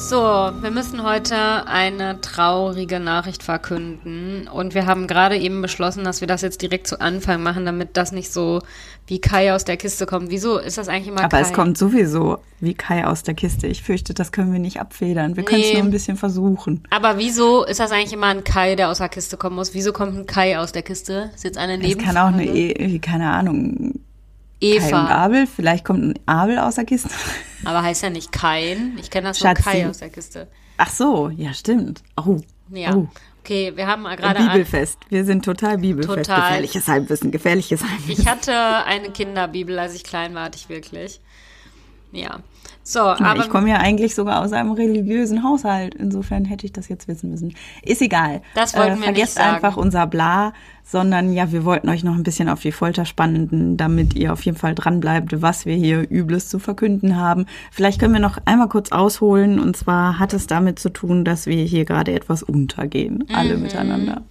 So, wir müssen heute eine traurige Nachricht verkünden. Und wir haben gerade eben beschlossen, dass wir das jetzt direkt zu Anfang machen, damit das nicht so wie Kai aus der Kiste kommt. Wieso ist das eigentlich immer Aber Kai? es kommt sowieso wie Kai aus der Kiste. Ich fürchte, das können wir nicht abfedern. Wir können es Nee. nur ein bisschen versuchen. Aber wieso ist das eigentlich immer ein Kai, der aus der Kiste kommen muss? Wieso kommt ein Kai aus der Kiste? Ist jetzt eine Es Nebenfrage. kann auch eine, e keine Ahnung, Kai und Eva. Abel. Vielleicht kommt ein Abel aus der Kiste. Aber heißt ja nicht Kain. Ich kenne das nur Schatzi. Kai aus der Kiste. Ach so, ja, stimmt. Oh, Ja. oh. Okay, wir haben gerade Bibelfest. Wir sind total Bibelfest. Total. Gefährliches Halbwissen, gefährliches Halbwissen. Ich hatte eine Kinderbibel, als ich klein war, hatte ich wirklich. Ja. So, Aber aber ich komme ja eigentlich sogar aus einem religiösen Haushalt. Insofern hätte ich das jetzt wissen müssen. Ist egal. Das wollten wir äh, nicht Vergesst sagen. einfach unser Bla, sondern ja, wir wollten euch noch ein bisschen auf die Folter spannen, damit ihr auf jeden Fall dranbleibt, was wir hier Übles zu verkünden haben. Vielleicht können wir noch einmal kurz ausholen. Und zwar hat es damit zu tun, dass wir hier gerade etwas untergehen. Alle Mhm. miteinander.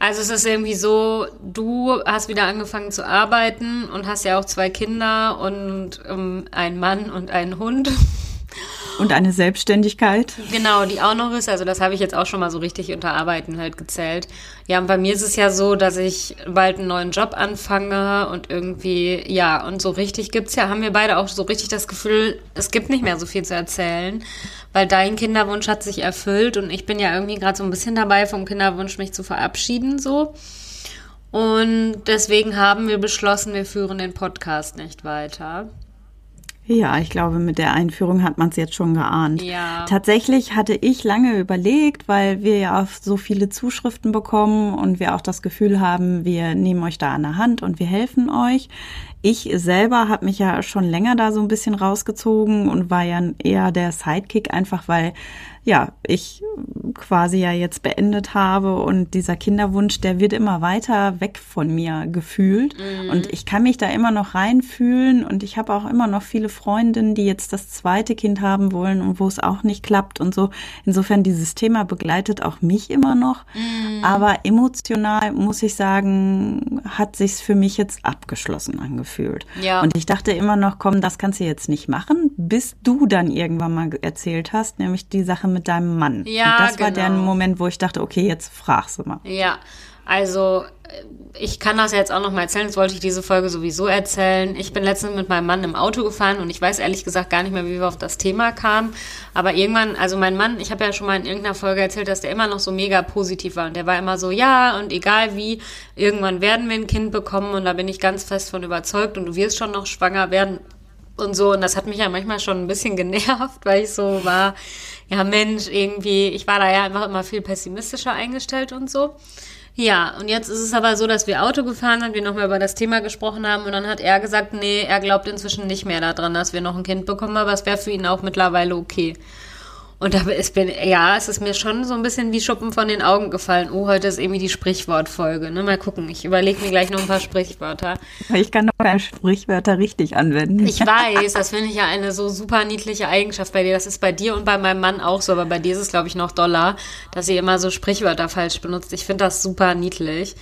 Also es ist irgendwie so, du hast wieder angefangen zu arbeiten und hast ja auch zwei Kinder und ähm, einen Mann und einen Hund. Und eine Selbstständigkeit. Genau, die auch noch ist. Also das habe ich jetzt auch schon mal so richtig unter Arbeiten halt gezählt. Ja, und bei mir ist es ja so, dass ich bald einen neuen Job anfange und irgendwie, ja, und so richtig gibt's ja, haben wir beide auch so richtig das Gefühl, es gibt nicht mehr so viel zu erzählen, weil dein Kinderwunsch hat sich erfüllt und ich bin ja irgendwie gerade so ein bisschen dabei, vom Kinderwunsch mich zu verabschieden, so. Und deswegen haben wir beschlossen, wir führen den Podcast nicht weiter. Ja, ich glaube, mit der Einführung hat man es jetzt schon geahnt. Ja. Tatsächlich hatte ich lange überlegt, weil wir ja auf so viele Zuschriften bekommen und wir auch das Gefühl haben, wir nehmen euch da an der Hand und wir helfen euch. Ich selber habe mich ja schon länger da so ein bisschen rausgezogen und war ja eher der Sidekick, einfach weil ja, ich quasi ja jetzt beendet habe und dieser Kinderwunsch, der wird immer weiter weg von mir gefühlt und ich kann mich da immer noch reinfühlen und ich habe auch immer noch viele Freundinnen, die jetzt das zweite Kind haben wollen und wo es auch nicht klappt und so. Insofern dieses Thema begleitet auch mich immer noch, aber emotional muss ich sagen, hat sich's für mich jetzt abgeschlossen angefühlt. Ja. Und ich dachte immer noch, komm, das kannst du jetzt nicht machen, bis du dann irgendwann mal erzählt hast, nämlich die Sache mit deinem Mann. Ja, Und das war der genau. Moment, wo ich dachte, okay, jetzt fragst du mal. Ja, also äh, ich kann das jetzt auch noch mal erzählen, das wollte ich diese Folge sowieso erzählen. Ich bin letztens mit meinem Mann im Auto gefahren und ich weiß ehrlich gesagt gar nicht mehr, wie wir auf das Thema kamen. Aber irgendwann, also mein Mann, ich habe ja schon mal in irgendeiner Folge erzählt, dass der immer noch so mega positiv war. Und der war immer so, ja, und egal wie, irgendwann werden wir ein Kind bekommen und da bin ich ganz fest von überzeugt und du wirst schon noch schwanger werden und so. Und das hat mich ja manchmal schon ein bisschen genervt, weil ich so war, ja Mensch, irgendwie, ich war da ja einfach immer viel pessimistischer eingestellt und so. Ja, und jetzt ist es aber so, dass wir Auto gefahren sind, wir nochmal über das Thema gesprochen haben und dann hat er gesagt, nee, er glaubt inzwischen nicht mehr daran, dass wir noch ein Kind bekommen, aber es wäre für ihn auch mittlerweile okay. Und da ist bin, ja, es ist mir schon so ein bisschen wie Schuppen von den Augen gefallen. Oh, heute ist irgendwie die Sprichwortfolge. Ne? Mal gucken, ich überlege mir gleich noch ein paar Sprichwörter. Ich kann noch keine Sprichwörter richtig anwenden. Ich weiß, das finde ich ja eine so super niedliche Eigenschaft bei dir. Das ist bei dir und bei meinem Mann auch so, aber bei dir ist es, glaube ich, noch doller, dass ihr immer so Sprichwörter falsch benutzt. Ich finde das super niedlich.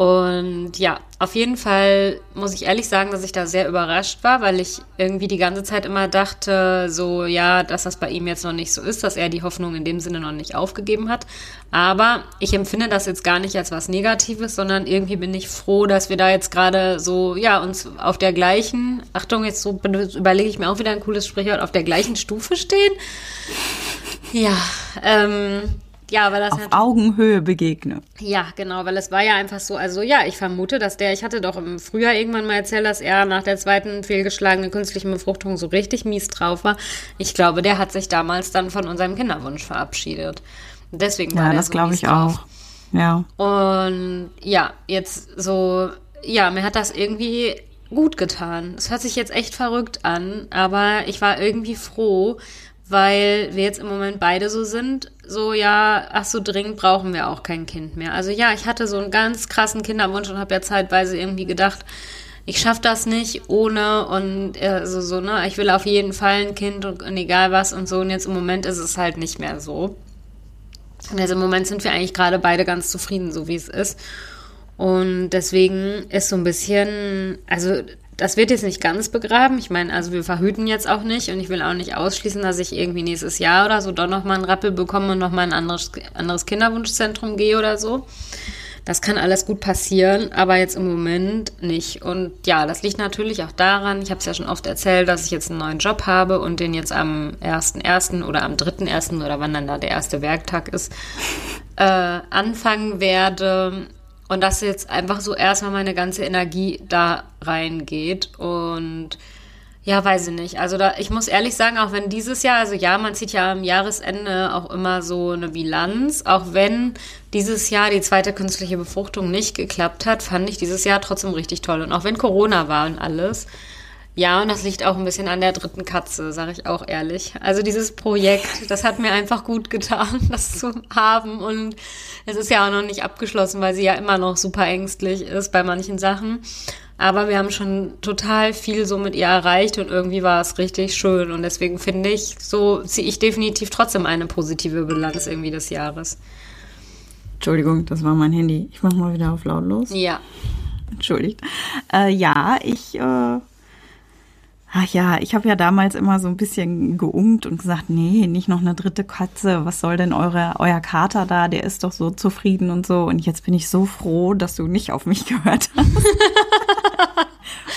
Und ja, auf jeden Fall muss ich ehrlich sagen, dass ich da sehr überrascht war, weil ich irgendwie die ganze Zeit immer dachte, so ja, dass das bei ihm jetzt noch nicht so ist, dass er die Hoffnung in dem Sinne noch nicht aufgegeben hat. Aber ich empfinde das jetzt gar nicht als was Negatives, sondern irgendwie bin ich froh, dass wir da jetzt gerade so, ja, uns auf der gleichen, Achtung, jetzt so überlege ich mir auch wieder ein cooles Sprichwort, auf der gleichen Stufe stehen. Ja, ähm, ja, aber das Auf Augenhöhe begegne. ja, genau, weil es war ja einfach so, also ja, ich vermute, dass der, ich hatte doch im Frühjahr irgendwann mal erzählt, dass er nach der zweiten fehlgeschlagenen künstlichen Befruchtung so richtig mies drauf war. Ich glaube, der hat sich damals dann von unserem Kinderwunsch verabschiedet. Deswegen war Ja, das so glaube ich drauf. auch. Ja. Und ja, jetzt so, ja, mir hat das irgendwie gut getan. Es hört sich jetzt echt verrückt an, aber ich war irgendwie froh, weil wir jetzt im Moment beide so sind, so ja, ach so dringend brauchen wir auch kein Kind mehr. Also ja, ich hatte so einen ganz krassen Kinderwunsch und habe ja zeitweise irgendwie gedacht, ich schaffe das nicht ohne und äh, so, so, ne, ich will auf jeden Fall ein Kind und, und egal was und so. Und jetzt im Moment ist es halt nicht mehr so. Also im Moment sind wir eigentlich gerade beide ganz zufrieden, so wie es ist. Und deswegen ist so ein bisschen, also das wird jetzt nicht ganz begraben. Ich meine, also wir verhüten jetzt auch nicht und ich will auch nicht ausschließen, dass ich irgendwie nächstes Jahr oder so doch nochmal einen Rappel bekomme und nochmal ein anderes, anderes Kinderwunschzentrum gehe oder so. Das kann alles gut passieren, aber jetzt im Moment nicht. Und ja, das liegt natürlich auch daran, ich habe es ja schon oft erzählt, dass ich jetzt einen neuen Job habe und den jetzt am 1.1. oder am 3.1. oder wann dann da der erste Werktag ist, äh, anfangen werde. Und dass jetzt einfach so erstmal meine ganze Energie da reingeht. Und ja, weiß ich nicht. Also da, ich muss ehrlich sagen, auch wenn dieses Jahr, also ja, man zieht ja am Jahresende auch immer so eine Bilanz, auch wenn dieses Jahr die zweite künstliche Befruchtung nicht geklappt hat, fand ich dieses Jahr trotzdem richtig toll. Und auch wenn Corona war und alles, ja, und das liegt auch ein bisschen an der dritten Katze, sage ich auch ehrlich. Also dieses Projekt, das hat mir einfach gut getan, das zu haben. Und es ist ja auch noch nicht abgeschlossen, weil sie ja immer noch super ängstlich ist bei manchen Sachen. Aber wir haben schon total viel so mit ihr erreicht und irgendwie war es richtig schön. Und deswegen finde ich, so ziehe ich definitiv trotzdem eine positive Bilanz irgendwie des Jahres. Entschuldigung, das war mein Handy. Ich mache mal wieder auf lautlos. Ja. Entschuldigt. Äh, ja, ich äh, Ach ja, ich habe ja damals immer so ein bisschen geungt und gesagt, nee, nicht noch eine dritte Katze. Was soll denn eure, euer Kater da? Der ist doch so zufrieden und so. Und jetzt bin ich so froh, dass du nicht auf mich gehört hast.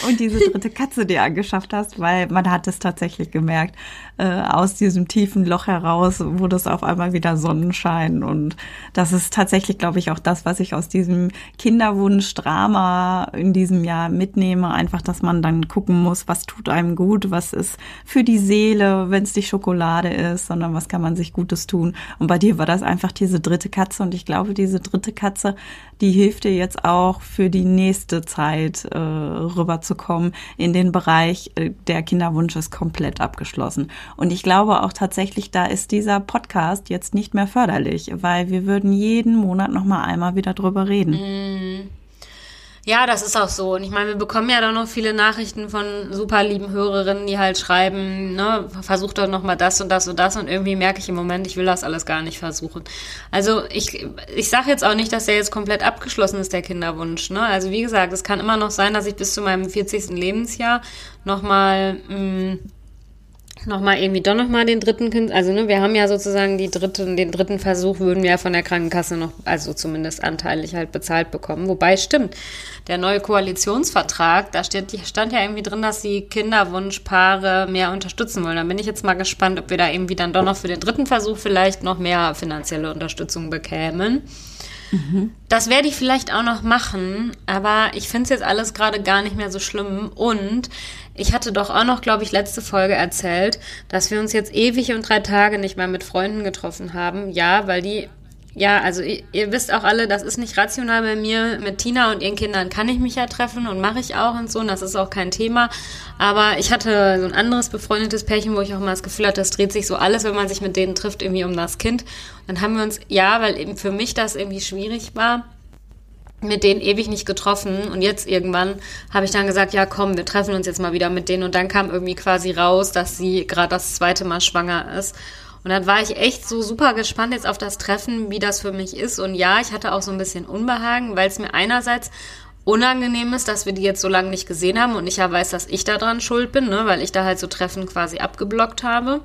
und diese dritte Katze dir angeschafft hast, weil man hat es tatsächlich gemerkt, äh, aus diesem tiefen Loch heraus wurde es auf einmal wieder Sonnenschein und das ist tatsächlich, glaube ich, auch das, was ich aus diesem Kinderwunsch-Drama in diesem Jahr mitnehme, einfach, dass man dann gucken muss, was tut einem gut, was ist für die Seele, wenn es die Schokolade ist, sondern was kann man sich Gutes tun. Und bei dir war das einfach diese dritte Katze und ich glaube, diese dritte Katze, die hilft dir jetzt auch für die nächste Zeit äh, rüberzukommen in den Bereich, äh, der Kinderwunsch ist komplett abgeschlossen. Und ich glaube auch tatsächlich, da ist dieser Podcast jetzt nicht mehr förderlich, weil wir würden jeden Monat noch mal einmal wieder drüber reden. Mm. Ja, das ist auch so. Und ich meine, wir bekommen ja dann noch viele Nachrichten von super lieben Hörerinnen, die halt schreiben, ne, versuch doch noch mal das und das und das. Und irgendwie merke ich im Moment, ich will das alles gar nicht versuchen. Also ich, ich sage jetzt auch nicht, dass der jetzt komplett abgeschlossen ist, der Kinderwunsch. Ne? Also wie gesagt, es kann immer noch sein, dass ich bis zu meinem 40. Lebensjahr noch mal mh, mm, nochmal irgendwie doch nochmal den dritten Kind, also ne, wir haben ja sozusagen die dritten, den dritten Versuch würden wir ja von der Krankenkasse noch, also zumindest anteilig halt bezahlt bekommen. Wobei stimmt, der neue Koalitionsvertrag, da steht, stand ja irgendwie drin, dass die Kinderwunschpaare mehr unterstützen wollen. Da bin ich jetzt mal gespannt, ob wir da irgendwie dann doch noch für den dritten Versuch vielleicht noch mehr finanzielle Unterstützung bekämen. Das werde ich vielleicht auch noch machen, aber ich finde es jetzt alles gerade gar nicht mehr so schlimm. Und ich hatte doch auch noch, glaube ich, letzte Folge erzählt, dass wir uns jetzt ewig und drei Tage nicht mehr mit Freunden getroffen haben. Ja, weil die ja, also ihr, ihr, wisst auch alle, das ist nicht rational bei mir. Mit Tina und ihren Kindern kann ich mich ja treffen und mache ich auch und so, und das ist auch kein Thema. Aber ich hatte so ein anderes befreundetes Pärchen, wo ich auch immer das Gefühl hatte, das dreht sich so alles, wenn man sich mit denen trifft, irgendwie um das Kind. Dann haben wir uns, ja, weil eben für mich das irgendwie schwierig war, mit denen ewig nicht getroffen und jetzt irgendwann habe ich dann gesagt, ja komm, wir treffen uns jetzt mal wieder mit denen und dann kam irgendwie quasi raus, dass sie gerade das zweite Mal schwanger ist und dann war ich echt so super gespannt jetzt auf das Treffen, wie das für mich ist. Und ja, ich hatte auch so ein bisschen Unbehagen, weil es mir einerseits unangenehm ist, dass wir die jetzt so lange nicht gesehen haben und ich ja weiß, dass ich daran schuld bin, ne, weil ich da halt so Treffen quasi abgeblockt habe.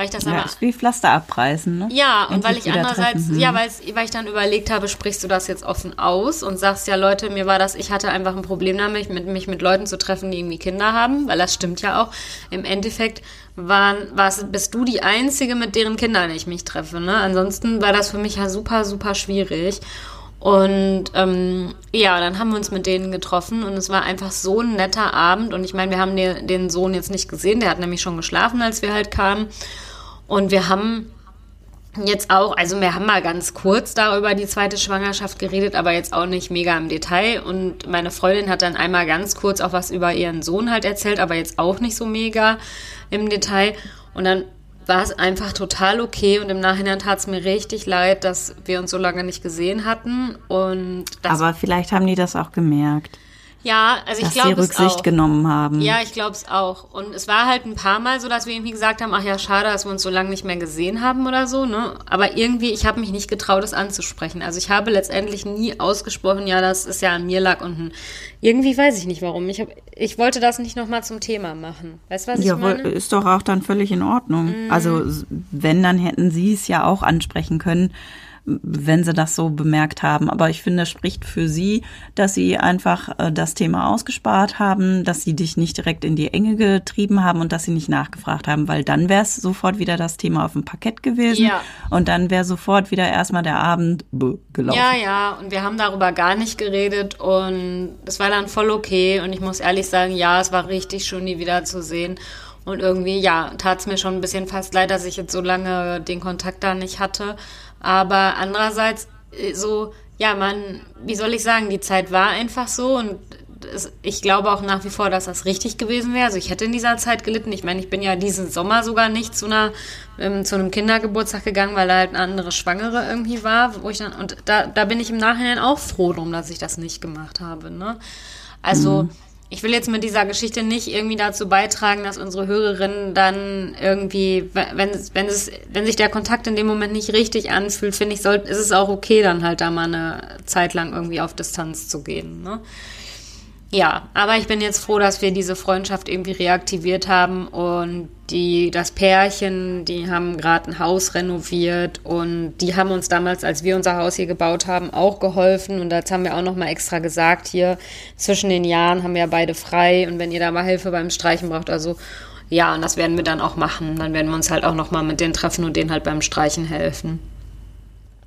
Weil ich das ja, aber, ist wie Pflaster abreißen, ne? Ja, und weil ich andererseits, treffen. ja, weil, weil ich dann überlegt habe, sprichst du das jetzt offen aus und sagst ja, Leute, mir war das, ich hatte einfach ein Problem damit, mit, mich mit Leuten zu treffen, die irgendwie Kinder haben, weil das stimmt ja auch. Im Endeffekt waren, war's, bist du die Einzige, mit deren Kindern ich mich treffe, ne? Ansonsten war das für mich ja super, super schwierig. Und ähm, ja, dann haben wir uns mit denen getroffen und es war einfach so ein netter Abend. Und ich meine, wir haben den, den Sohn jetzt nicht gesehen, der hat nämlich schon geschlafen, als wir halt kamen. Und wir haben jetzt auch, also wir haben mal ganz kurz darüber die zweite Schwangerschaft geredet, aber jetzt auch nicht mega im Detail. Und meine Freundin hat dann einmal ganz kurz auch was über ihren Sohn halt erzählt, aber jetzt auch nicht so mega im Detail. Und dann war es einfach total okay und im Nachhinein tat es mir richtig leid, dass wir uns so lange nicht gesehen hatten. Und aber vielleicht haben die das auch gemerkt. Ja, also ich dass sie glaube es Rücksicht auch. genommen haben. Ja, ich glaube es auch. Und es war halt ein paar Mal so, dass wir irgendwie gesagt haben, ach ja, schade, dass wir uns so lange nicht mehr gesehen haben oder so, ne? Aber irgendwie, ich habe mich nicht getraut, das anzusprechen. Also ich habe letztendlich nie ausgesprochen, ja, das ist ja an mir lag und irgendwie weiß ich nicht warum. Ich, hab, ich wollte das nicht nochmal zum Thema machen. Weißt du, was Ja, ich meine? ist doch auch dann völlig in Ordnung. Also s- wenn, dann hätten sie es ja auch ansprechen können, wenn sie das so bemerkt haben. Aber ich finde, es spricht für sie, dass sie einfach äh, das Thema ausgespart haben, dass sie dich nicht direkt in die Enge getrieben haben und dass sie nicht nachgefragt haben, weil dann wäre es sofort wieder das Thema auf dem Parkett gewesen Ja. und dann wäre sofort wieder erstmal der Abend gelaufen. Ja, ja, und wir haben darüber gar nicht geredet und es war dann voll okay und ich muss ehrlich sagen, ja, es war richtig schön, die wiederzusehen. Und irgendwie, ja, tat es mir schon ein bisschen fast leid, dass ich jetzt so lange den Kontakt da nicht hatte. Aber andererseits, äh, so, ja, man, wie soll ich sagen, die Zeit war einfach so und ich glaube auch nach wie vor, dass das richtig gewesen wäre. Also ich hätte in dieser Zeit gelitten. Ich meine, ich bin ja diesen Sommer sogar nicht zu einer ähm, zu einem Kindergeburtstag gegangen, weil da halt eine andere Schwangere irgendwie war, wo ich dann und da da bin ich im Nachhinein auch froh drum, dass ich das nicht gemacht habe. Ne? Also ich will jetzt mit dieser Geschichte nicht irgendwie dazu beitragen, dass unsere Hörerinnen dann irgendwie, wenn wenn es, wenn sich der Kontakt in dem Moment nicht richtig anfühlt, finde ich, soll, ist es auch okay, dann halt da mal eine Zeit lang irgendwie auf Distanz zu gehen. Ne? Ja, aber ich bin jetzt froh, dass wir diese Freundschaft irgendwie reaktiviert haben und die, das Pärchen, die haben gerade ein Haus renoviert und die haben uns damals, als wir unser Haus hier gebaut haben, auch geholfen. Und das haben wir auch nochmal extra gesagt hier, zwischen den Jahren haben wir ja beide frei und wenn ihr da mal Hilfe beim Streichen braucht, also ja, und das werden wir dann auch machen, dann werden wir uns halt auch nochmal mit denen treffen und denen halt beim Streichen helfen.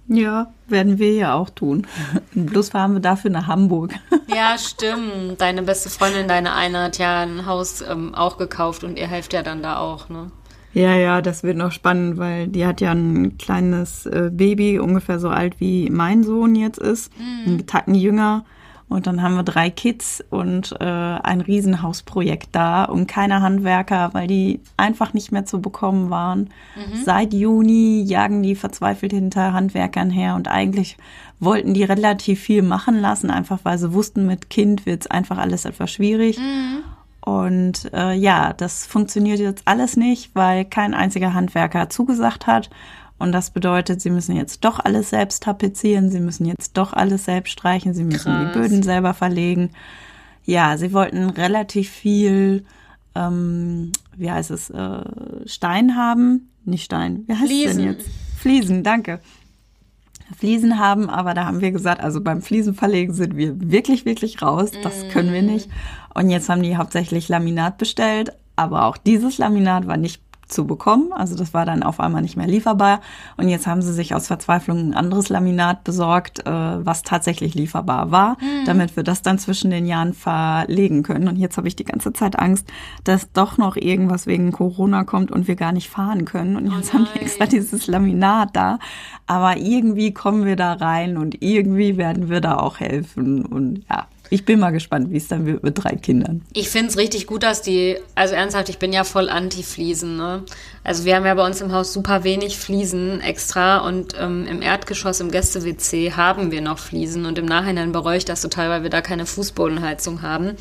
Ja, werden wir ja auch tun. Bloß fahren wir dafür nach Hamburg. Ja, stimmt. Deine beste Freundin, deine eine, hat ja ein Haus ähm, auch gekauft und ihr helft ja dann da auch, ne? Ja, ja, das wird noch spannend, weil die hat ja ein kleines äh, Baby, ungefähr so alt wie mein Sohn jetzt ist, einen Tacken jünger. Und dann haben wir drei Kids und äh, ein Riesenhausprojekt da und keine Handwerker, weil die einfach nicht mehr zu bekommen waren. Seit Juni jagen die verzweifelt hinter Handwerkern her und eigentlich wollten die relativ viel machen lassen, einfach weil sie wussten, mit Kind wird's einfach alles etwas schwierig. Und äh, ja, das funktioniert jetzt alles nicht, weil kein einziger Handwerker zugesagt hat. Und das bedeutet, sie müssen jetzt doch alles selbst tapezieren, sie müssen jetzt doch alles selbst streichen, sie müssen Krass. die Böden selber verlegen. Ja, sie wollten relativ viel, ähm, wie heißt es, äh, Stein haben. Nicht Stein, wie heißt es Fliesen. denn jetzt? Fliesen, danke. Fliesen haben, aber da haben wir gesagt, also beim Fliesenverlegen sind wir wirklich, wirklich raus. Das können wir nicht. Und jetzt haben die hauptsächlich Laminat bestellt, aber auch dieses Laminat war nicht zu bekommen. Also das war dann auf einmal nicht mehr lieferbar. Und jetzt haben sie sich aus Verzweiflung ein anderes Laminat besorgt, äh, was tatsächlich lieferbar war, damit wir das dann zwischen den Jahren verlegen können. Und jetzt habe ich die ganze Zeit Angst, dass doch noch irgendwas wegen Corona kommt und wir gar nicht fahren können. Und jetzt haben wir extra dieses Laminat da. Aber irgendwie kommen wir da rein und irgendwie werden wir da auch helfen. Und ja, ich bin mal gespannt, wie es dann wird mit drei Kindern. Ich finde es richtig gut, dass die, also ernsthaft, ich bin ja voll anti-Fliesen, ne? Also wir haben ja bei uns im Haus super wenig Fliesen extra und ähm, im Erdgeschoss, im Gäste-WC haben wir noch Fliesen und im Nachhinein bereue ich das total, weil wir da keine Fußbodenheizung haben.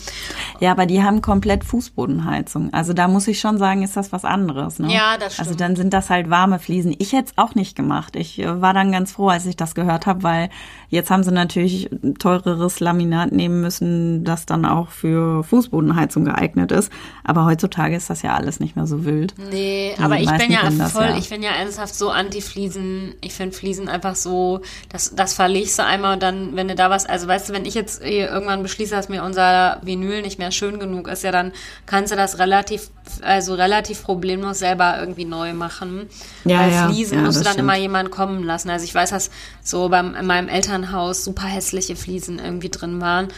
Ja, aber die haben komplett Fußbodenheizung. Also da muss ich schon sagen, ist das was anderes. Ne? Ja, das Also stimmt. dann sind das halt warme Fliesen. Ich hätte es auch nicht gemacht. Ich äh, war dann ganz froh, als ich das gehört habe, weil jetzt haben sie natürlich teureres Laminat nehmen müssen, das dann auch für Fußbodenheizung geeignet ist. Aber heutzutage ist das ja alles nicht mehr so wild. Nee, Die aber ich bin ja das, voll, ja. ich bin ja ernsthaft so anti-Fliesen. Ich finde Fliesen einfach so, das, das verlegst du einmal und dann, wenn du da was, also weißt du, wenn ich jetzt hier irgendwann beschließe, dass mir unser Vinyl nicht mehr schön genug ist, ja, dann kannst du das relativ, also relativ problemlos selber irgendwie neu machen. Ja, Bei ja, Fliesen ja, musst du dann immer stimmt. jemanden kommen lassen. Also ich weiß, dass so beim, in meinem Elternhaus super hässliche Fliesen irgendwie drin waren.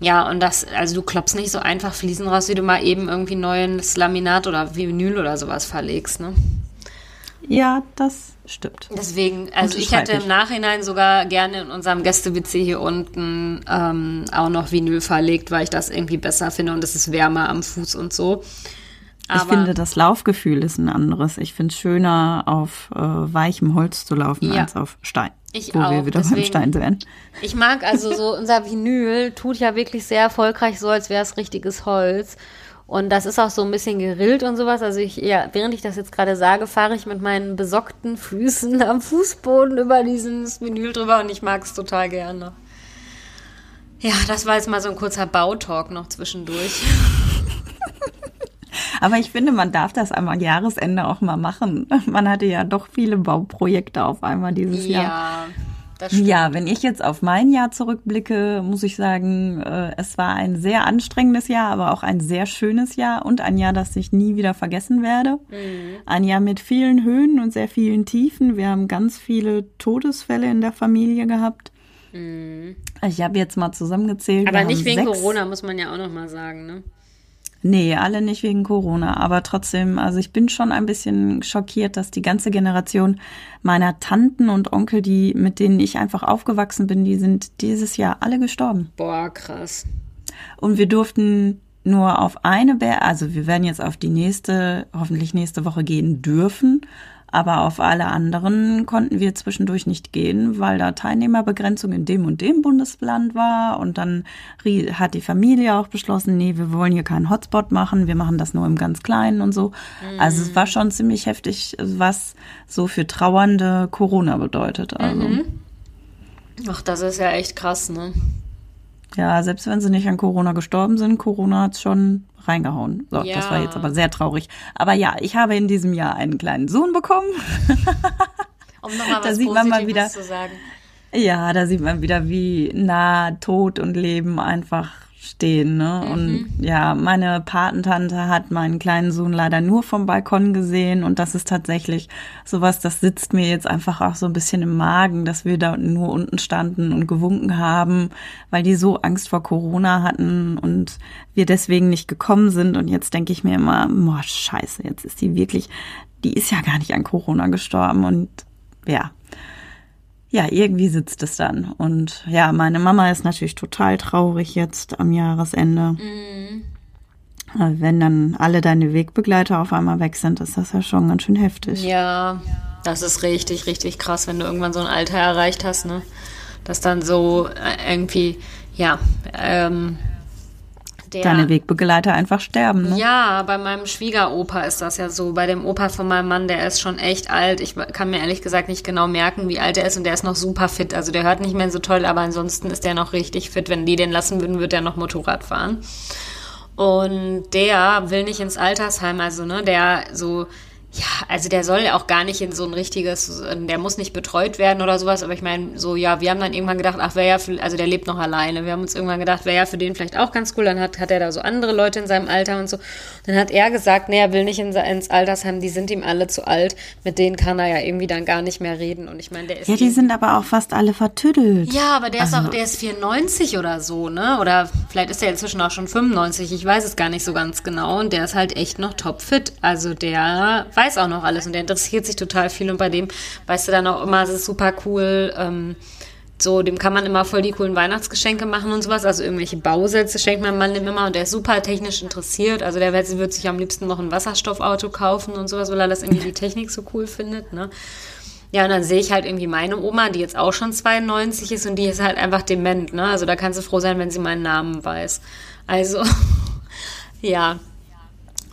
Ja, und das, also du klopfst nicht so einfach Fliesen raus, wie du mal eben irgendwie neues Laminat oder Vinyl oder sowas verlegst, ne? Ja, das stimmt. Deswegen, also ich hätte im. Nachhinein sogar gerne in unserem Gäste-WC hier unten ähm, auch noch Vinyl verlegt, weil ich das irgendwie besser finde und es ist wärmer am Fuß und so. ich finde, das Laufgefühl ist ein anderes. Ich finde es schöner, auf äh, weichem Holz zu laufen Ja. als auf Stein. Ich wo auch, wir wieder beim deswegen- Stein wären. Ich mag also so, unser Vinyl tut ja wirklich sehr erfolgreich so, als wäre es richtiges Holz. Und das ist auch so ein bisschen gerillt und sowas. Also ich, ja, während ich das jetzt gerade sage, fahre ich mit meinen besockten Füßen am Fußboden über dieses Vinyl drüber und ich mag es total gerne. Ja, das war jetzt mal so ein kurzer Bautalk noch zwischendurch. Aber ich finde, man darf das am Jahresende auch mal machen. Man hatte ja doch viele Bauprojekte auf einmal dieses Jahr. Ja, stimmt. Ja, wenn ich jetzt auf mein Jahr zurückblicke, muss ich sagen, äh, es war ein sehr anstrengendes Jahr, aber auch ein sehr schönes Jahr und ein Jahr, das ich nie wieder vergessen werde. Ein Jahr mit vielen Höhen und sehr vielen Tiefen. Wir haben ganz viele Todesfälle in der Familie gehabt. Ich habe jetzt mal zusammengezählt. Aber nicht wegen sechs, Corona, muss man ja auch noch mal sagen, ne? Nee, alle nicht wegen Corona. Aber trotzdem, also ich bin schon ein bisschen schockiert, dass die ganze Generation meiner Tanten und Onkel, die, mit denen ich einfach aufgewachsen bin, die sind dieses Jahr alle gestorben. Boah, krass. Und wir durften nur auf eine Bär, also wir werden jetzt auf die nächste, hoffentlich nächste Woche gehen dürfen, aber auf alle anderen konnten wir zwischendurch nicht gehen, weil da Teilnehmerbegrenzung in dem und dem Bundesland war. Und dann hat die Familie auch beschlossen, nee, wir wollen hier keinen Hotspot machen, wir machen das nur im ganz Kleinen und so. Also es war schon ziemlich heftig, was so für Trauernde Corona bedeutet. Also. Ach, das ist ja echt krass, ne? Ja, selbst wenn sie nicht an Corona gestorben sind, Corona hat's schon reingehauen. So, Ja. das war jetzt aber sehr traurig. Aber ja, ich habe in diesem Jahr einen kleinen Sohn bekommen. Um nochmal Da was sieht man mal wieder- zu sagen. Ja, da sieht man wieder, wie nah Tod und Leben einfach stehen. Ne? Und ja, meine Patentante hat meinen kleinen Sohn leider nur vom Balkon gesehen. Und das ist tatsächlich sowas, das sitzt mir jetzt einfach auch so ein bisschen im Magen, dass wir da nur unten standen und gewunken haben, weil die so Angst vor Corona hatten und wir deswegen nicht gekommen sind. Und jetzt denke ich mir immer, boah, scheiße, jetzt ist die wirklich, die ist ja gar nicht an Corona gestorben. Und ja, ja, irgendwie sitzt es dann. Und ja, meine Mama ist natürlich total traurig jetzt am Jahresende. Äh, Wenn dann alle deine Wegbegleiter auf einmal weg sind, ist das ja schon ganz schön heftig. Ja, das ist richtig, richtig krass, wenn du irgendwann so ein Alter erreicht hast, ne? Dass dann so äh, irgendwie, ja, ähm, der. Deine Wegbegleiter einfach sterben, ne? Ja, bei meinem Schwiegeropa ist das ja so. Bei dem Opa von meinem Mann, der ist schon echt alt. Ich kann mir ehrlich gesagt nicht genau merken, wie alt er ist und der ist noch super fit. Also der hört nicht mehr so toll, aber ansonsten ist der noch richtig fit. Wenn die den lassen würden, würde er noch Motorrad fahren. Und der will nicht ins Altersheim, also ne, der so, ja, also der soll ja auch gar nicht in so ein richtiges, der muss nicht betreut werden oder sowas, aber ich meine, so, ja, wir haben dann irgendwann gedacht, ach, wäre ja, für, also der lebt noch alleine. Wir haben uns irgendwann gedacht, wäre ja für den vielleicht auch ganz cool. Dann hat, hat er da so andere Leute in seinem Alter und so. Dann hat er gesagt, nee, er will nicht in, ins Altersheim, die sind ihm alle zu alt. Mit denen kann er ja irgendwie dann gar nicht mehr reden. Und ich meine, der ist. Ja, die sind aber auch fast alle vertüttelt. Ja, aber der ist Also- auch, der ist 94 oder so, ne? Oder vielleicht ist er inzwischen auch schon 95, ich weiß es gar nicht so ganz genau. Und der ist halt echt noch topfit. Also der weiß auch noch alles und der interessiert sich total viel. Und bei dem, weißt du dann auch immer, es ist super cool, ähm, so, dem kann man immer voll die coolen Weihnachtsgeschenke machen und sowas. Also irgendwelche Bausätze schenkt mein Mann immer und der ist super technisch interessiert. Also der wird, wird sich am liebsten noch ein Wasserstoffauto kaufen und sowas, weil er das irgendwie die Technik so cool findet, ne? Ja, und dann sehe ich halt irgendwie meine Oma, die jetzt auch schon 92 ist und die ist halt einfach dement, ne? Also da kannst du froh sein, wenn sie meinen Namen weiß. Also, ja.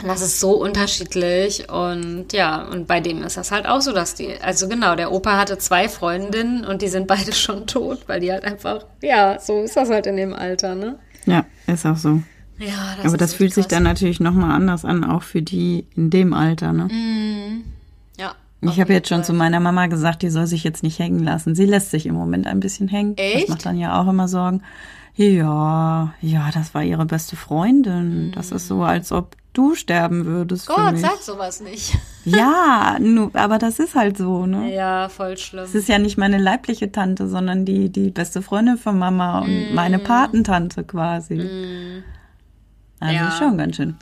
Das ist so unterschiedlich und ja, und bei dem ist das halt auch so, dass die, also genau, der Opa hatte zwei Freundinnen und die sind beide schon tot, weil die halt einfach, ja, so ist das halt in dem Alter, ne? Ja, ist auch so. Ja, das aber das fühlt sich krass. dann natürlich nochmal anders an, auch für die in dem Alter, ne? Ja. Ich habe jetzt schon zu meiner Mama gesagt, die soll sich jetzt nicht hängen lassen. Sie lässt sich im Moment ein bisschen hängen. Echt? Das macht dann ja auch immer Sorgen. Ja, ja, das war ihre beste Freundin. Das ist so, als ob du sterben würdest. Gott, sag sowas nicht. Ja, nu, aber das ist halt so, ne? Ja, voll schlimm. Es ist ja nicht meine leibliche Tante, sondern die, die beste Freundin von Mama Mm. und meine Patentante quasi. Also Ja. schon ganz schön.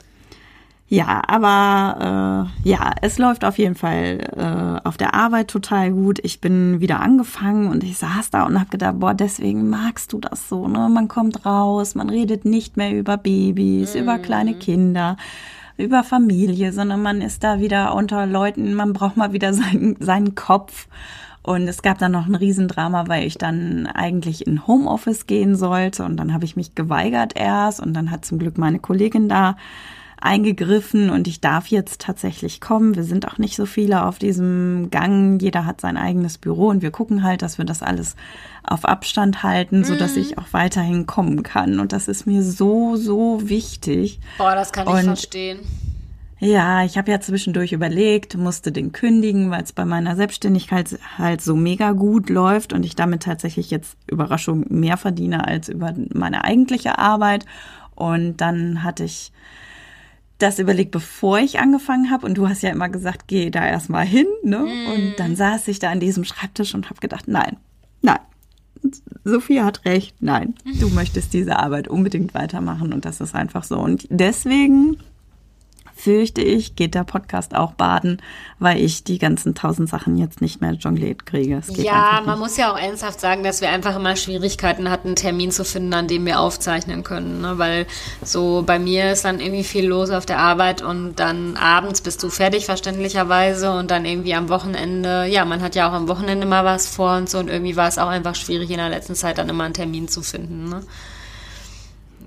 Ja, aber äh, ja, es läuft auf jeden Fall äh, auf der Arbeit total gut. Ich bin wieder angefangen und ich saß da und habe gedacht, boah, deswegen magst du das so, ne? Man kommt raus, man redet nicht mehr über Babys, über kleine Kinder. über Familie, sondern man ist da wieder unter Leuten, man braucht mal wieder seinen, seinen Kopf. Und es gab dann noch ein Riesendrama, weil ich dann eigentlich in Homeoffice gehen sollte. Und dann habe ich mich geweigert erst. Und dann hat zum Glück meine Kollegin da eingegriffen und ich darf jetzt tatsächlich kommen. Wir sind auch nicht so viele auf diesem Gang. Jeder hat sein eigenes Büro und wir gucken halt, dass wir das alles auf Abstand halten, so dass mhm. ich auch weiterhin kommen kann. Und das ist mir so, so wichtig. Boah, das kann und ich verstehen. Ja, ich habe ja zwischendurch überlegt, musste den kündigen, weil es bei meiner Selbstständigkeit halt so mega gut läuft und ich damit tatsächlich jetzt Überraschung mehr verdiene als über meine eigentliche Arbeit. Und dann hatte ich das überlegt, bevor ich angefangen habe. Und du hast ja immer gesagt, geh da erstmal hin. Ne? Mm. Und dann saß ich da an diesem Schreibtisch und habe gedacht, nein, nein. Sophia hat recht, nein, du möchtest diese Arbeit unbedingt weitermachen und das ist einfach so. Und deswegen fürchte ich, geht der Podcast auch baden, weil ich die ganzen tausend Sachen jetzt nicht mehr jongliert kriege. ja, man muss ja auch ernsthaft sagen, dass wir einfach immer Schwierigkeiten hatten, einen Termin zu finden, an dem wir aufzeichnen können. Ne? Weil so bei mir ist dann irgendwie viel los auf der Arbeit und dann abends bist du fertig, verständlicherweise, und dann irgendwie am Wochenende, ja, man hat ja auch am Wochenende mal was vor und so und irgendwie war es auch einfach schwierig in der letzten Zeit dann immer einen Termin zu finden. Ne?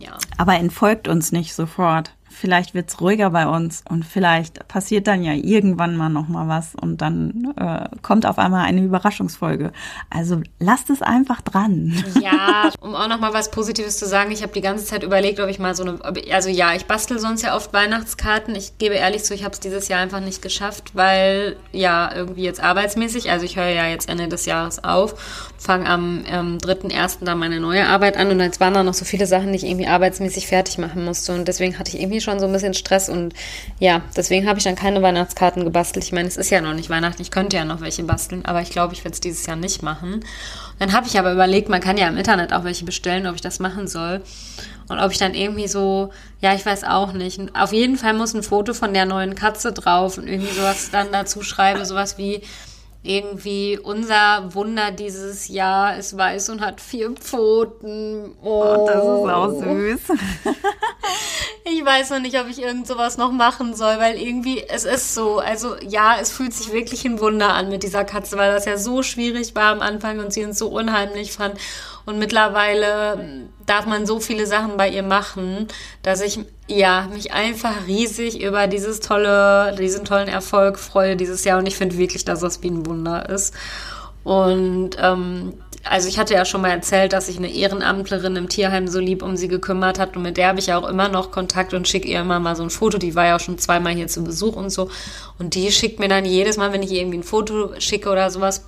Ja. Aber entfolgt uns nicht sofort vielleicht wird's ruhiger bei uns und vielleicht passiert dann ja irgendwann mal noch mal was und dann äh, kommt auf einmal eine Überraschungsfolge. Also lasst es einfach dran. Ja, um auch noch mal was Positives zu sagen, ich habe die ganze Zeit überlegt, ob ich mal so eine, also ja, ich bastel sonst ja oft Weihnachtskarten. Ich gebe ehrlich zu, ich habe es dieses Jahr einfach nicht geschafft, weil ja irgendwie jetzt arbeitsmäßig, also ich höre ja jetzt Ende des Jahres auf, fange am ähm, 3.1. dann meine neue Arbeit an und jetzt waren da noch so viele Sachen, die ich irgendwie arbeitsmäßig fertig machen musste und deswegen hatte ich irgendwie schon schon so ein bisschen Stress und ja, deswegen habe ich dann keine Weihnachtskarten gebastelt. Ich meine, es ist ja noch nicht Weihnachten, ich könnte ja noch welche basteln, aber ich glaube, ich werde es dieses Jahr nicht machen. Dann habe ich aber überlegt, man kann ja im Internet auch welche bestellen, ob ich das machen soll. Und ob ich dann irgendwie so, ja, ich weiß auch nicht. Auf jeden Fall muss ein Foto von der neuen Katze drauf und irgendwie sowas dann dazu schreibe, sowas wie, irgendwie unser Wunder dieses Jahr ist weiß und hat vier Pfoten. Oh, oh das ist auch süß. ich weiß noch nicht, ob ich irgend sowas noch machen soll, weil irgendwie es ist so. Also ja, es fühlt sich wirklich ein Wunder an mit dieser Katze, weil das ja so schwierig war am Anfang und sie uns so unheimlich fand. Und mittlerweile darf man so viele Sachen bei ihr machen, dass ich ja mich einfach riesig über dieses tolle, diesen tollen Erfolg freue dieses Jahr. Und ich finde wirklich, dass das wie ein Wunder ist. Und ähm, also ich hatte ja schon mal erzählt, dass sich eine Ehrenamtlerin im Tierheim so lieb um sie gekümmert hat und mit der habe ich ja auch immer noch Kontakt und schicke ihr immer mal so ein Foto. Die war ja auch schon zweimal hier zu Besuch und so. Und die schickt mir dann jedes Mal, wenn ich ihr irgendwie ein Foto schicke oder sowas,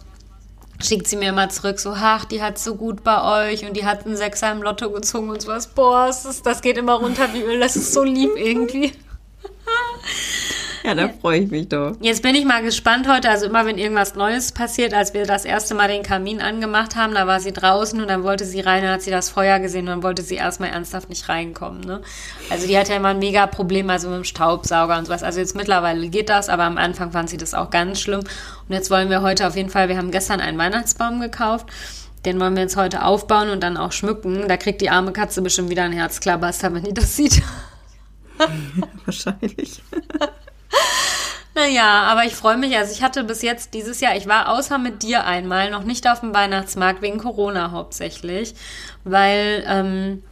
schickt sie mir immer zurück, so, ach, die hat so gut bei euch und die hat einen Sechser im Lotto gezogen und sowas. Boah, das, das geht immer runter wie Öl, das ist so lieb irgendwie. Ja, da freue ich mich doch. Jetzt bin ich mal gespannt heute. Also immer, wenn irgendwas Neues passiert, als wir das erste Mal den Kamin angemacht haben, da war sie draußen und dann wollte sie rein, dann hat sie das Feuer gesehen und dann wollte sie erstmal ernsthaft nicht reinkommen. Ne? Also die hat ja immer ein mega Problem, also mit dem Staubsauger und sowas. Also jetzt mittlerweile geht das, aber am Anfang fand sie das auch ganz schlimm. Und jetzt wollen wir heute auf jeden Fall, wir haben gestern einen Weihnachtsbaum gekauft. Den wollen wir jetzt heute aufbauen und dann auch schmücken. Da kriegt die arme Katze bestimmt wieder ein Herzklabaster, wenn die das sieht. Wahrscheinlich. Naja, aber ich freue mich. Also ich hatte bis jetzt dieses Jahr, ich war außer mit dir einmal noch nicht auf dem Weihnachtsmarkt wegen Corona hauptsächlich, weil ähm,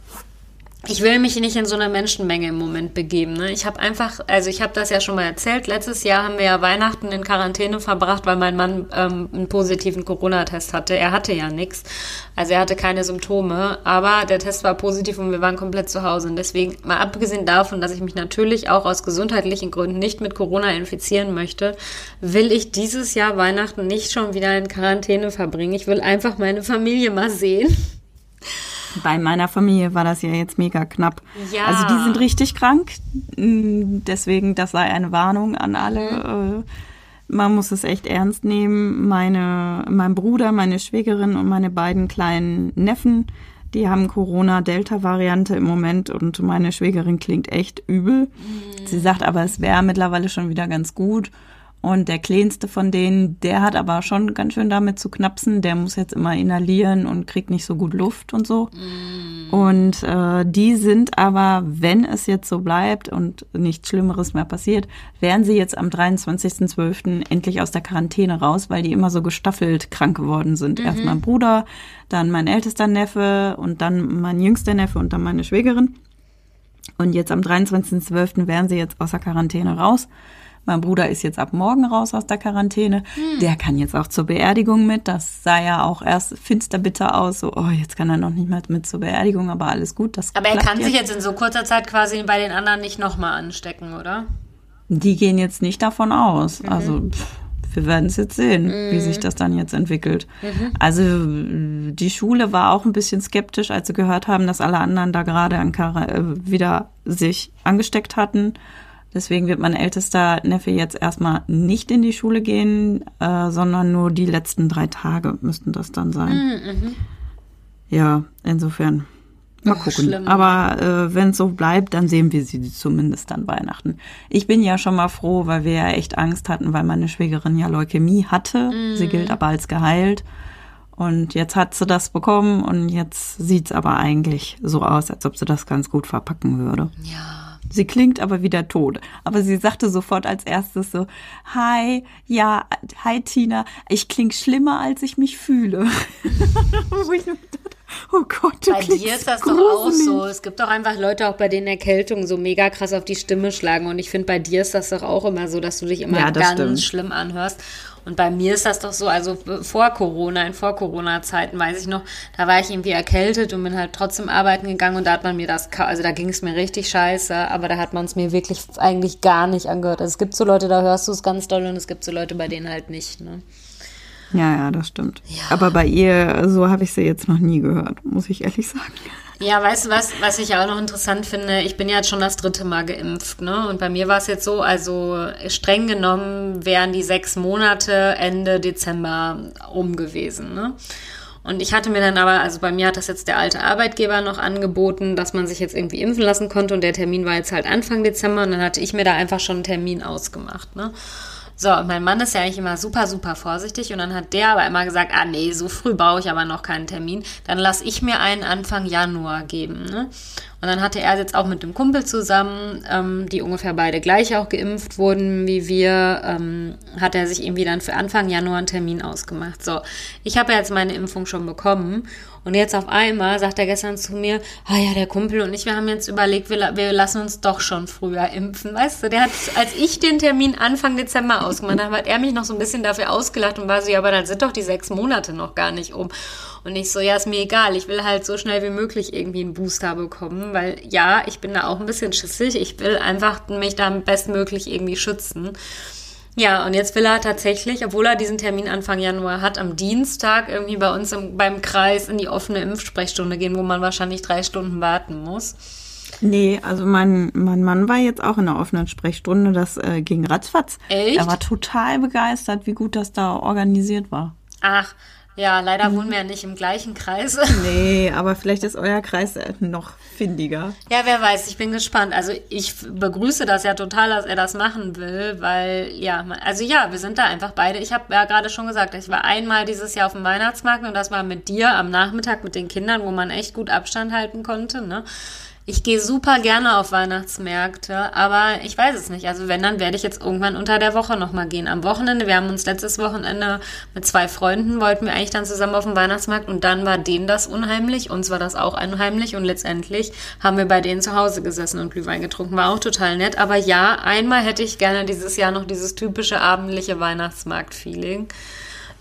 ich will mich nicht in so eine Menschenmenge im Moment begeben. Ne? Ich habe einfach, also ich habe das ja schon mal erzählt. Letztes Jahr haben wir ja Weihnachten in Quarantäne verbracht, weil mein Mann ähm, einen positiven Corona-Test hatte. Er hatte ja nichts, also er hatte keine Symptome, aber der Test war positiv und wir waren komplett zu Hause. Und deswegen, mal abgesehen davon, dass ich mich natürlich auch aus gesundheitlichen Gründen nicht mit Corona infizieren möchte, will ich dieses Jahr Weihnachten nicht schon wieder in Quarantäne verbringen. Ich will einfach meine Familie mal sehen. Bei meiner Familie war das ja jetzt mega knapp. Ja. Also die sind richtig krank. Deswegen, das sei eine Warnung an alle. Mhm. Äh, man muss es echt ernst nehmen. Meine, mein Bruder, meine Schwägerin und meine beiden kleinen Neffen, die haben Corona-Delta-Variante im Moment und meine Schwägerin klingt echt übel. Mhm. Sie sagt aber, es wäre mittlerweile schon wieder ganz gut. Und der kleinste von denen, der hat aber schon ganz schön damit zu knapsen. Der muss jetzt immer inhalieren und kriegt nicht so gut Luft und so. Mm. Und äh, die sind aber, wenn es jetzt so bleibt und nichts Schlimmeres mehr passiert, wären sie jetzt am 23.12. endlich aus der Quarantäne raus, weil die immer so gestaffelt krank geworden sind. Mhm. Erst mein Bruder, dann mein ältester Neffe und dann mein jüngster Neffe und dann meine Schwägerin. Und jetzt am 23.12. wären sie jetzt aus der Quarantäne raus. Mein Bruder ist jetzt ab morgen raus aus der Quarantäne. Hm. Der kann jetzt auch zur Beerdigung mit. Das sah ja auch erst finsterbitter aus. So, oh, jetzt kann er noch nicht mehr mit zur Beerdigung, aber alles gut. Das aber er kann jetzt. sich jetzt in so kurzer Zeit quasi bei den anderen nicht nochmal anstecken, oder? Die gehen jetzt nicht davon aus. Mhm. Also pff, wir werden es jetzt sehen, mhm. wie sich das dann jetzt entwickelt. Mhm. Also die Schule war auch ein bisschen skeptisch, als sie gehört haben, dass alle anderen da gerade äh, wieder sich angesteckt hatten. Deswegen wird mein ältester Neffe jetzt erstmal nicht in die Schule gehen, äh, sondern nur die letzten drei Tage müssten das dann sein. Mhm. mhm. Ja, insofern. Mal Ach, gucken. Schlimm. Aber äh, wenn es so bleibt, dann sehen wir sie zumindest an Weihnachten. Ich bin ja schon mal froh, weil wir ja echt Angst hatten, weil meine Schwägerin ja Leukämie hatte. Mhm. Sie gilt aber als geheilt. Und jetzt hat sie das bekommen und jetzt sieht's aber eigentlich so aus, als ob sie das ganz gut verpacken würde. Ja. Sie klingt aber wieder tot. Aber sie sagte sofort als erstes so, hi, ja, hi Tina, ich klinge schlimmer, als ich mich fühle. oh Gott, du Bei dir ist das gruselig. doch auch so. Es gibt doch einfach Leute, auch bei denen Erkältungen so mega krass auf die Stimme schlagen. Und ich finde, bei dir ist das doch auch immer so, dass du dich immer ja, ganz stimmt. schlimm anhörst. Und bei mir ist das doch so, also vor Corona, in Vor-Corona-Zeiten weiß ich noch, da war ich irgendwie erkältet und bin halt trotzdem arbeiten gegangen und da hat man mir das, also da ging es mir richtig scheiße, aber da hat man es mir wirklich eigentlich gar nicht angehört. Also es gibt so Leute, da hörst du es ganz doll und es gibt so Leute, bei denen halt nicht, ne? Ja, ja, das stimmt. Ja. Aber bei ihr, so habe ich sie jetzt noch nie gehört, muss ich ehrlich sagen. Ja, weißt du was, was ich auch noch interessant finde? Ich bin ja jetzt schon das dritte Mal geimpft, ne? Und bei mir war es jetzt so, also streng genommen wären die sechs Monate Ende Dezember um gewesen, ne? Und ich hatte mir dann aber, also bei mir hat das jetzt der alte Arbeitgeber noch angeboten, dass man sich jetzt irgendwie impfen lassen konnte und der Termin war jetzt halt Anfang Dezember und dann hatte ich mir da einfach schon einen Termin ausgemacht, ne? So, und mein Mann ist ja eigentlich immer super, super vorsichtig und dann hat der aber immer gesagt, ah nee, so früh brauche ich aber noch keinen Termin. Dann lasse ich mir einen Anfang Januar geben. Ne? Und dann hatte er jetzt auch mit dem Kumpel zusammen, ähm, die ungefähr beide gleich auch geimpft wurden wie wir, ähm, hat er sich irgendwie dann für Anfang Januar einen Termin ausgemacht. So, ich habe jetzt meine Impfung schon bekommen und jetzt auf einmal sagt er gestern zu mir, ah ja, der Kumpel und ich, wir haben jetzt überlegt, wir, wir lassen uns doch schon früher impfen. Weißt du, der hat, als ich den Termin Anfang Dezember ausgemacht habe, hat er mich noch so ein bisschen dafür ausgelacht und war so, ja, aber dann sind doch die sechs Monate noch gar nicht um. Und ich so, ja, ist mir egal, ich will halt so schnell wie möglich irgendwie einen Booster bekommen, weil ja, ich bin da auch ein bisschen schissig. Ich will einfach mich da bestmöglich irgendwie schützen. Ja, und jetzt will er tatsächlich, obwohl er diesen Termin Anfang Januar hat, am Dienstag irgendwie bei uns im, beim Kreis in die offene Impfsprechstunde gehen, wo man wahrscheinlich drei Stunden warten muss. Nee, also mein, mein Mann war jetzt auch in der offenen Sprechstunde, das äh, ging ratzfatz. Echt? Er war total begeistert, wie gut das da organisiert war. Ach, ja, leider mhm. wohnen wir ja nicht im gleichen Kreis. Nee, aber vielleicht ist euer Kreis noch findiger. Ja, wer weiß, ich bin gespannt. Also ich begrüße das ja total, dass er das machen will, weil ja, also ja, wir sind da einfach beide. Ich habe ja gerade schon gesagt, ich war einmal dieses Jahr auf dem Weihnachtsmarkt und das war mit dir am Nachmittag mit den Kindern, wo man echt gut Abstand halten konnte, ne? Ich gehe super gerne auf Weihnachtsmärkte, aber ich weiß es nicht. Also wenn, dann werde ich jetzt irgendwann unter der Woche nochmal gehen. Am Wochenende, wir haben uns letztes Wochenende mit zwei Freunden, wollten wir eigentlich dann zusammen auf den Weihnachtsmarkt und dann war denen das unheimlich, uns war das auch unheimlich und letztendlich haben wir bei denen zu Hause gesessen und Glühwein getrunken. War auch total nett. Aber ja, einmal hätte ich gerne dieses Jahr noch dieses typische abendliche Weihnachtsmarkt-Feeling.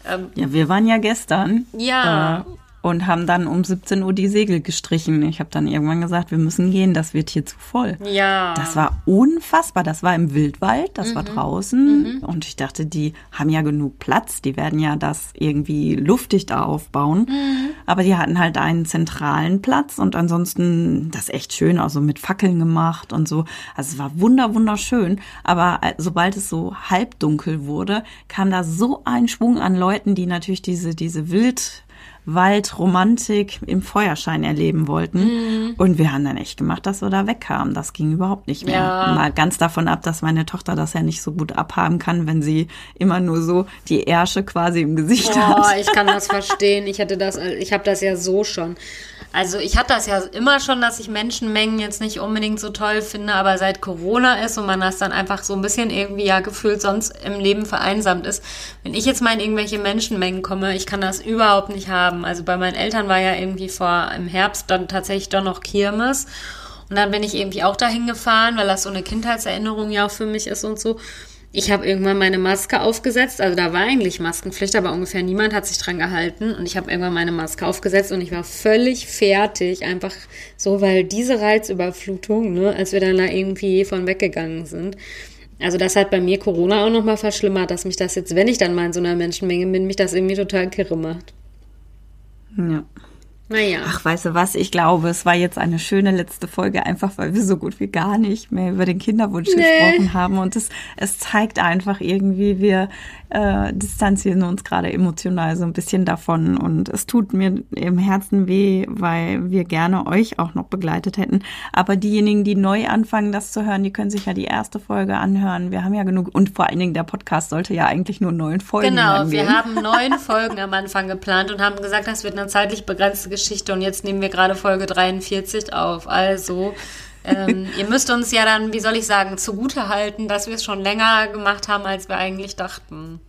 Ähm, ja, wir waren ja gestern. Ja. Äh, und haben dann um 17 Uhr die Segel gestrichen. Ich habe dann irgendwann gesagt, wir müssen gehen, das wird hier zu voll. Ja. Das war unfassbar. Das war im Wildwald, das mhm. war draußen. Mhm. Und ich dachte, die haben ja genug Platz. Die werden ja das irgendwie luftig da aufbauen. Mhm. Aber die hatten halt einen zentralen Platz und ansonsten das echt schön, also mit Fackeln gemacht und so. Also es war wunder, wunderschön. Aber äh, sobald es so halbdunkel wurde, kam da so ein Schwung an Leuten, die natürlich diese, diese Wild Waldromantik im Feuerschein erleben wollten. Mhm. Und wir haben dann echt gemacht, dass wir da wegkamen. Das ging überhaupt nicht mehr. Ja. Mal ganz davon ab, dass meine Tochter das ja nicht so gut abhaben kann, wenn sie immer nur so die Ärsche quasi im Gesicht oh, hat. Ich kann das verstehen. Ich hatte das, ich habe das ja so schon. Also ich hatte das ja immer schon, dass ich Menschenmengen jetzt nicht unbedingt so toll finde, aber seit Corona ist und man das dann einfach so ein bisschen irgendwie ja gefühlt sonst im Leben vereinsamt ist. Wenn ich jetzt mal in irgendwelche Menschenmengen komme, ich kann das überhaupt nicht haben. Also bei meinen Eltern war ja irgendwie vor im Herbst dann tatsächlich doch noch Kirmes. Und dann bin ich irgendwie auch dahin gefahren, weil das so eine Kindheitserinnerung ja auch für mich ist und so. Ich habe irgendwann meine Maske aufgesetzt, also da war eigentlich Maskenpflicht, aber ungefähr niemand hat sich dran gehalten und ich habe irgendwann meine Maske aufgesetzt und ich war völlig fertig, einfach so, weil diese Reizüberflutung, ne, als wir dann da irgendwie von weggegangen sind, also das hat bei mir Corona auch nochmal verschlimmert, dass mich das jetzt, wenn ich dann mal in so einer Menschenmenge bin, mich das irgendwie total kirre macht. Ja. Naja. Ach, weißt du was? Ich glaube, es war jetzt eine schöne letzte Folge, einfach weil wir so gut wie gar nicht mehr über den Kinderwunsch nee. gesprochen haben. Und es, es zeigt einfach irgendwie, wir äh, distanzieren uns gerade emotional so ein bisschen davon. Und es tut mir im Herzen weh, weil wir gerne euch auch noch begleitet hätten. Aber diejenigen, die neu anfangen, das zu hören, die können sich ja die erste Folge anhören. Wir haben ja genug. Und vor allen Dingen, der Podcast sollte ja eigentlich nur neun Folgen Genau, angehen. wir haben neun Folgen am Anfang geplant und haben gesagt, das wird eine zeitlich begrenzte Geschichte Geschichte und jetzt nehmen wir gerade Folge 43 auf. Also, ähm, ihr müsst uns ja dann, wie soll ich sagen, zugute halten, dass wir es schon länger gemacht haben, als wir eigentlich dachten.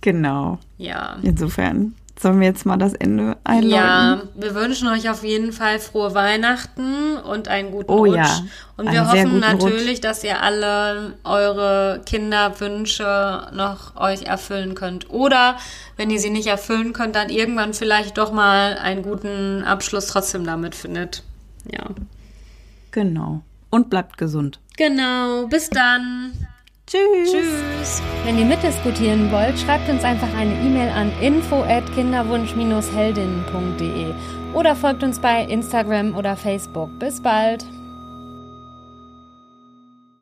Genau. Ja. Insofern Sollen wir jetzt mal das Ende einläuten? Ja, wir wünschen euch auf jeden Fall frohe Weihnachten und einen guten oh, Rutsch. Ja. Und wir hoffen natürlich, Rutsch. dass ihr alle eure Kinderwünsche noch euch erfüllen könnt. Oder wenn ihr sie nicht erfüllen könnt, dann irgendwann vielleicht doch mal einen guten Abschluss trotzdem damit findet. Ja. Genau. Und bleibt gesund. Genau. Bis dann. Tschüss. Tschüss. Wenn ihr mitdiskutieren wollt, schreibt uns einfach eine E-Mail an info@kinderwunsch-heldinnen.de oder folgt uns bei Instagram oder Facebook. Bis bald.